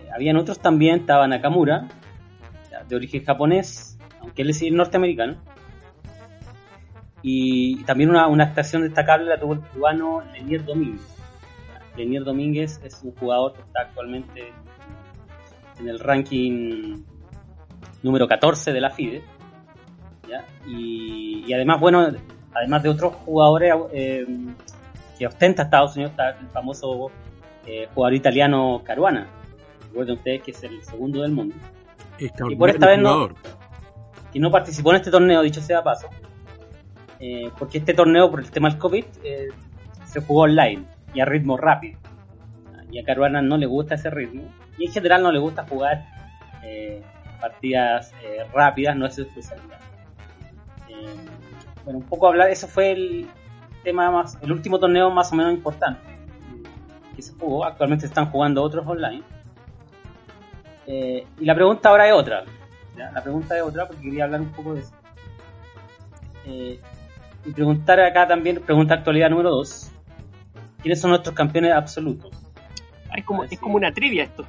Eh, habían otros también, estaba Nakamura, de origen japonés, aunque él es norteamericano. Y también una, una actuación destacable la tuvo el cubano Lenier Domínguez. Lenier Domínguez es un jugador que está actualmente en el ranking número 14 de la FIDE. ¿Ya? Y, y además, bueno, además de otros jugadores eh, que ostenta Estados Unidos, está el famoso eh, jugador italiano Caruana. Recuerden ustedes que es el segundo del mundo. Y por esta vez no, y no participó en este torneo, dicho sea paso, eh, porque este torneo, por el tema del COVID, se jugó online y a ritmo rápido. Y a Caruana no le gusta ese ritmo, y en general no le gusta jugar partidas rápidas, no es su especialidad. Bueno, un poco hablar, eso fue el tema más, el último torneo más o menos importante que se jugó. Actualmente están jugando otros online. Eh, y la pregunta ahora es otra. ¿ya? La pregunta es otra porque quería hablar un poco de eso. Eh, y preguntar acá también, pregunta actualidad número 2. ¿Quiénes son nuestros campeones absolutos? Ah, es, como, es como una trivia esto.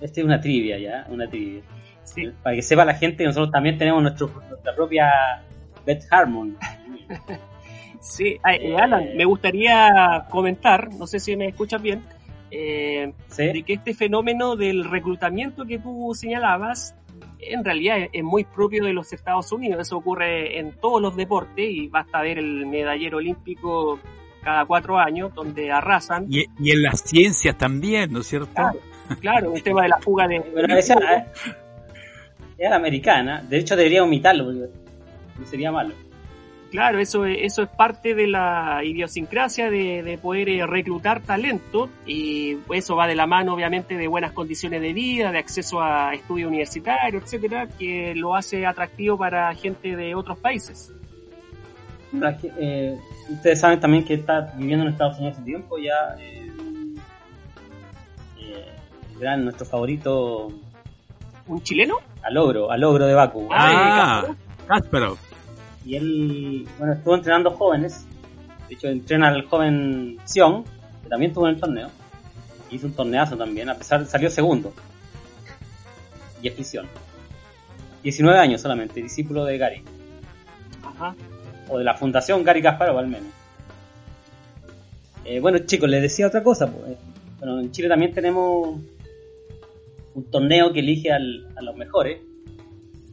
Esta es una trivia, ¿ya? Una trivia. Sí. Para que sepa la gente, nosotros también tenemos nuestro, nuestra propia Beth Harmon. Sí, ah, eh, Alan, me gustaría comentar, no sé si me escuchas bien, eh, ¿Sí? de que este fenómeno del reclutamiento que tú señalabas, en realidad es, muy propio de los Estados Unidos. Eso ocurre en todos los deportes y basta ver el medallero olímpico cada cuatro años, donde arrasan. Y, y en las ciencias también, ¿no es cierto? Claro, claro, el tema de la fuga de... Bueno, esa eh, es americana. De hecho, debería imitarlo porque sería malo. Claro, eso es, eso es parte de la idiosincrasia de, de poder eh, reclutar talento y eso va de la mano obviamente de buenas condiciones de vida, de acceso a estudios universitarios, etcétera, que lo hace atractivo para gente de otros países. Eh, ustedes saben también que está viviendo en Estados Unidos hace tiempo ya. eh, eh, gran, nuestro favorito, ¿Un chileno? Alogro, Alogro de Baku. Ah, Kasparov. Y él, bueno, estuvo entrenando jóvenes. De hecho, entrena al joven Sion, que también estuvo en el torneo. Hizo un torneazo también, a pesar salió segundo. Y es Sion. 19 años solamente, discípulo de Gary. Ajá. O de la fundación Gary Kasparov al menos. Eh, bueno, chicos, les decía otra cosa. pues, Bueno, en Chile también tenemos un torneo que elige al- a los mejores.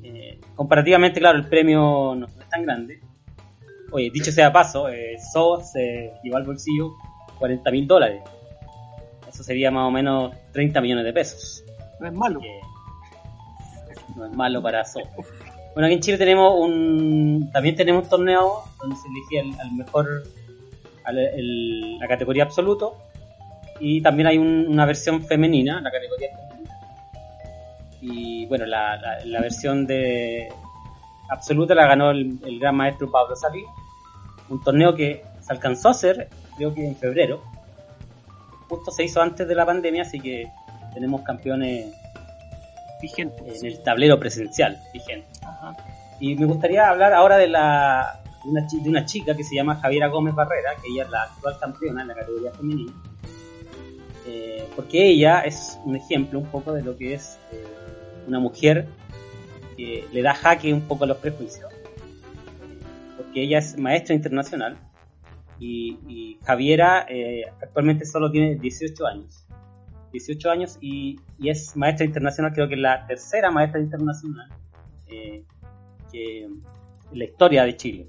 Eh, comparativamente, claro, el premio no, es tan grande. Oye, dicho sea paso, eh, So se llevó al bolsillo 40 mil dólares. Eso sería más o menos 30 millones de pesos. No es malo. no es malo para So. Bueno, aquí en Chile tenemos un. También tenemos un torneo donde se elige al, mejor. al- el- la categoría absoluto. Y también hay un- una versión femenina, la categoría femenina. Y bueno, la, la- la versión de absoluta la ganó el, el gran maestro Pablo Salí. Un torneo que se alcanzó a hacer, creo que en febrero. Justo se hizo antes de la pandemia, así que tenemos campeones Vigente. en el tablero presencial vigente. Ajá. Y me gustaría hablar ahora de la de una, de una chica que se llama Javiera Gómez Barrera, que ella es la actual campeona en la categoría femenina. Eh, porque ella es un ejemplo un poco de lo que es eh, una mujer que le da jaque un poco a los prejuicios. Porque ella es maestra internacional y, Javiera eh, actualmente solo tiene 18 años. 18 años y, y es maestra internacional, creo que es la tercera maestra internacional eh, en la historia de Chile,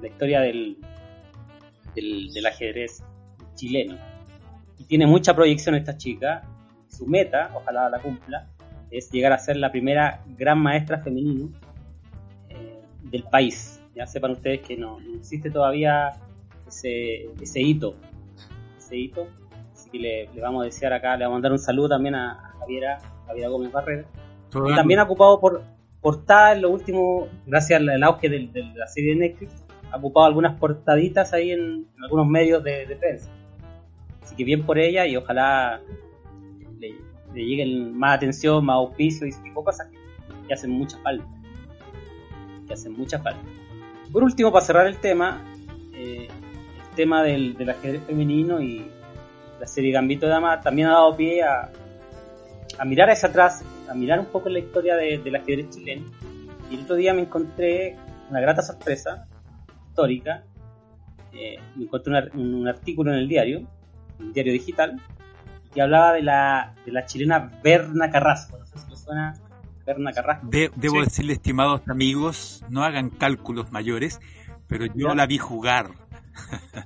la historia del, del, del ajedrez chileno. Y tiene mucha proyección esta chica. Su meta, ojalá la cumpla, es llegar a ser la primera gran maestra femenina eh, del país. Ya sepan ustedes que no, no existe todavía ese, ese hito. Ese hito. Así que le, le vamos a desear acá, le vamos a mandar un saludo también a, a Javiera, Javiera Gómez Barrera. Y también ha ocupado por portada en lo último, gracias al, al auge del- de la serie de Netflix, ha ocupado algunas portaditas ahí en, algunos medios de, prensa. Así que bien por ella y ojalá le, lleguen más atención, más auspicio y ese tipo de cosas que, hacen mucha falta. Que hacen mucha falta. Por último, para cerrar el tema, eh, el tema del, del ajedrez femenino y la serie Gambito de Dama también ha dado pie a, a mirar hacia atrás, a mirar un poco la historia de, del ajedrez chileno. Y el otro día me encontré una grata sorpresa histórica. Eh, me encontré un, artículo en el diario, un diario digital, que hablaba de la, de la chilena Berna Carrasco. No sé si le suena Berna Carrasco. debo decirle, estimados amigos, no hagan cálculos mayores, pero yo la vi jugar.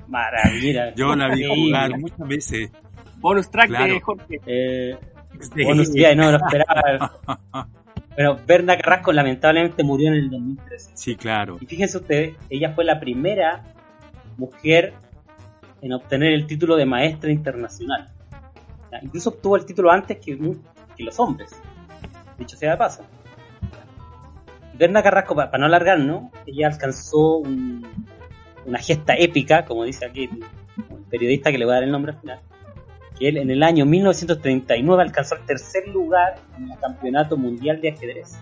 Maravilla. yo la vi jugar muchas veces. Bonus track de Jorge. Eh, bonus, no lo esperaba. Bueno, Berna Carrasco lamentablemente murió en el 2013. Sí, claro. Y fíjense ustedes, ella fue la primera mujer en obtener el título de maestra internacional. Incluso obtuvo el título antes que, los hombres. Dicho sea de paso. Berna Carrasco, para, no alargar, ¿no? Ella alcanzó una gesta épica, como dice aquí el, periodista que le voy a dar el nombre al final él en el año 1939 alcanzó el tercer lugar en el Campeonato Mundial de Ajedrez,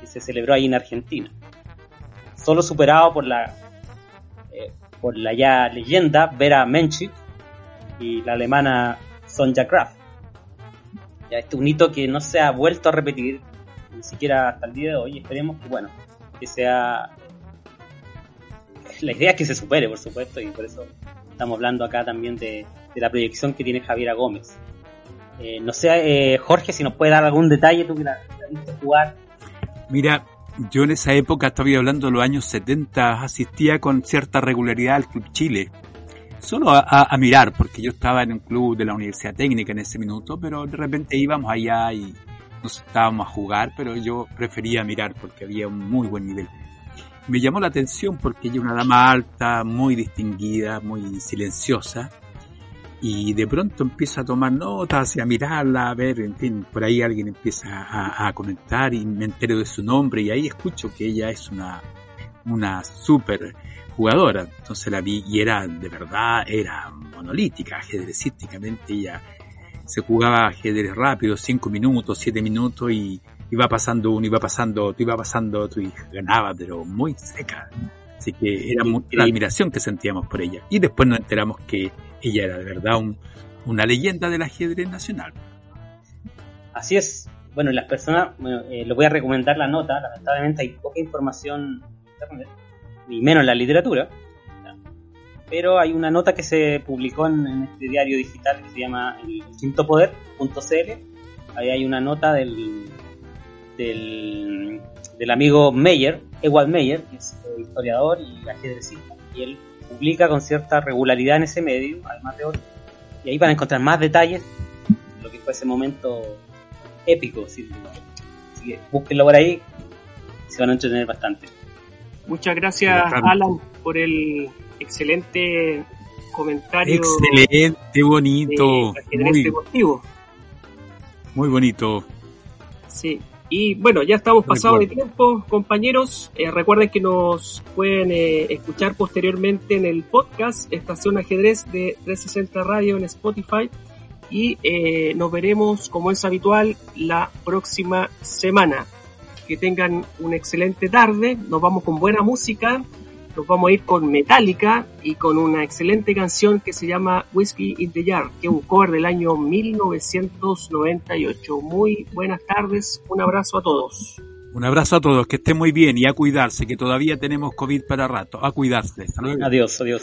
que se celebró ahí en Argentina. Solo superado por la, eh, por la ya leyenda Vera Menchik y la alemana Sonja Graf. Ya este un hito que no se ha vuelto a repetir ni siquiera hasta el día de hoy. Esperemos que, bueno, que sea. La idea es que se supere, por supuesto, y por eso estamos hablando acá también de, la proyección que tiene Javiera Gómez. Eh, no sé, eh, Jorge, si nos puede dar algún detalle, tú que la, viste jugar. Mira, yo en esa época, estaba hablando de los años 70, asistía con cierta regularidad al Club Chile. Solo a, mirar, porque yo estaba en un club de la Universidad Técnica en ese minuto, pero de repente íbamos allá y nos estábamos a jugar, pero yo prefería mirar porque había un muy buen nivel. Me llamó la atención porque ella una dama alta, muy distinguida, muy silenciosa, y de pronto empieza a tomar notas y a mirarla, a ver, en fin, por ahí alguien empieza a, comentar y me entero de su nombre y ahí escucho que ella es una, una súper jugadora. Entonces la vi y era, de verdad, era monolítica, ajedrecísticamente ella se jugaba ajedrez rápido, cinco minutos, siete minutos y iba pasando uno, iba pasando otro, iba pasando otro y ganaba, pero muy seca. Así que era la admiración que sentíamos por ella. Y después nos enteramos que ella era de verdad una leyenda del ajedrez nacional. Así es. Bueno, las personas, bueno, eh, les voy a recomendar la nota, lamentablemente hay poca información en internet, ni menos en la literatura, pero hay una nota que se publicó en, este diario digital que se llama el quinto poder.cl, ahí hay una nota del, del, amigo Meyer, Ewald Meyer, que es historiador y ajedrecista, y él publica con cierta regularidad en ese medio, además de otros, y ahí van a encontrar más detalles de lo que fue ese momento épico. Así, que búsquenlo por ahí, se van a entretener bastante. Muchas gracias, Alan, por el excelente comentario. Excelente, bonito. Muy, deportivo. Muy bonito. Sí, y bueno, ya estamos pasados de tiempo, compañeros. Eh, recuerden que nos pueden eh, escuchar posteriormente en el podcast Estación Ajedrez de 360 Radio en Spotify. Y eh, nos veremos, como es habitual, la próxima semana. Que tengan una excelente tarde. Nos vamos con buena música nos vamos a ir con Metallica y con una excelente canción que se llama Whiskey in the Jar, que es un cover del año 1998. Muy buenas tardes, un abrazo a todos. Un abrazo a todos, que estén muy bien y a cuidarse, que todavía tenemos COVID para rato. A cuidarse. Adiós, adiós.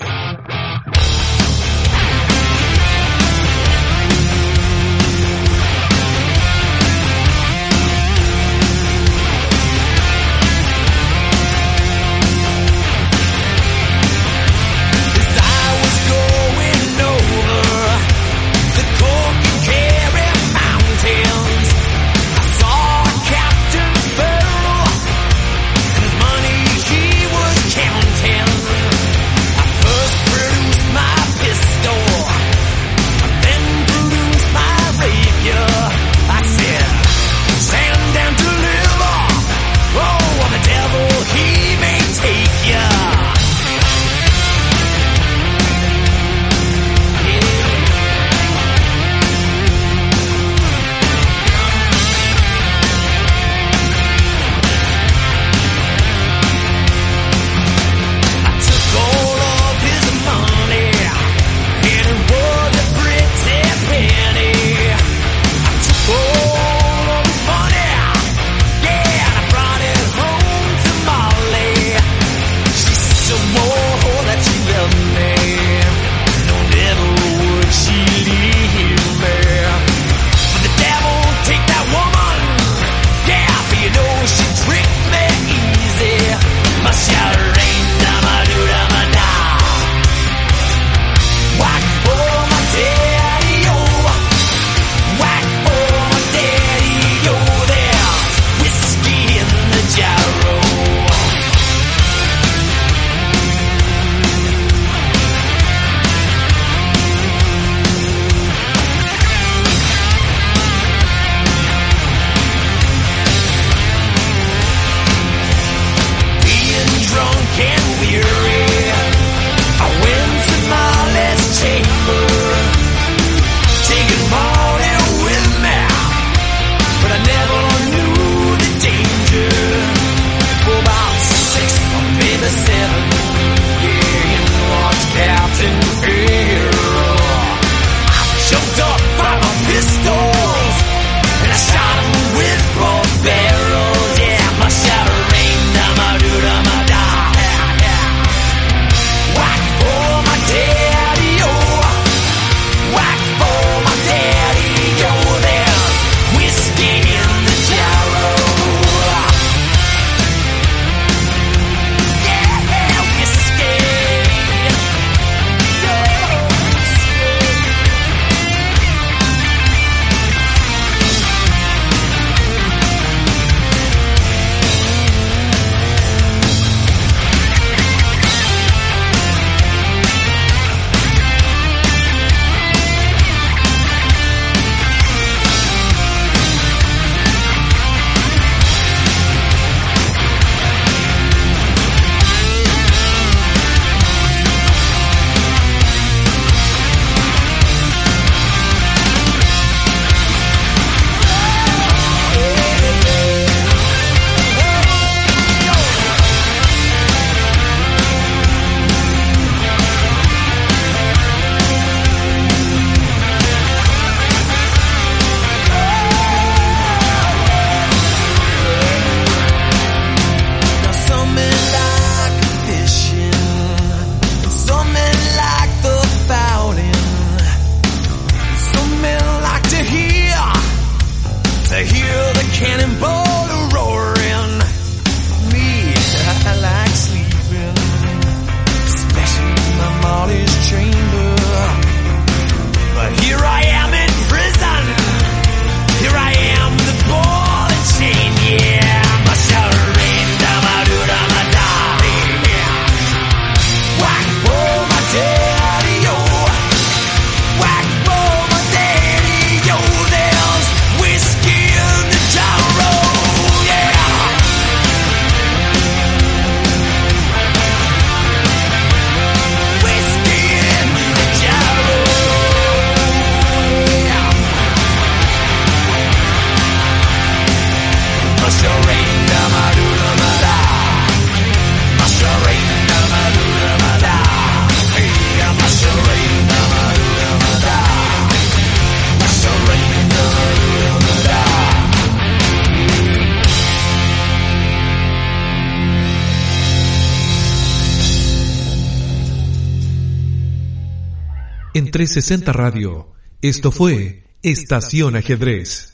360 Radio. Esto fue Estación Ajedrez.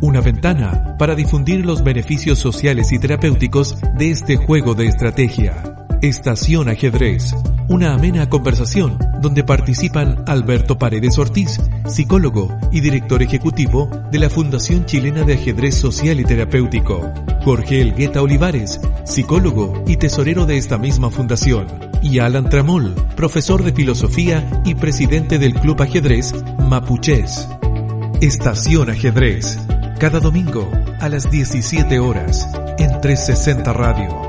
Una ventana para difundir los beneficios sociales y terapéuticos de este juego de estrategia. Estación Ajedrez. Una amena conversación donde participan Alberto Paredes Ortiz, psicólogo y director ejecutivo de la Fundación Chilena de Ajedrez Social y Terapéutico. Jorge Elgueta Olivares, psicólogo y tesorero de esta misma fundación. Y Alan Tramol, profesor de filosofía y presidente del Club Ajedrez Mapuches. Estación Ajedrez. Cada domingo a las 17 horas en 360 Radio.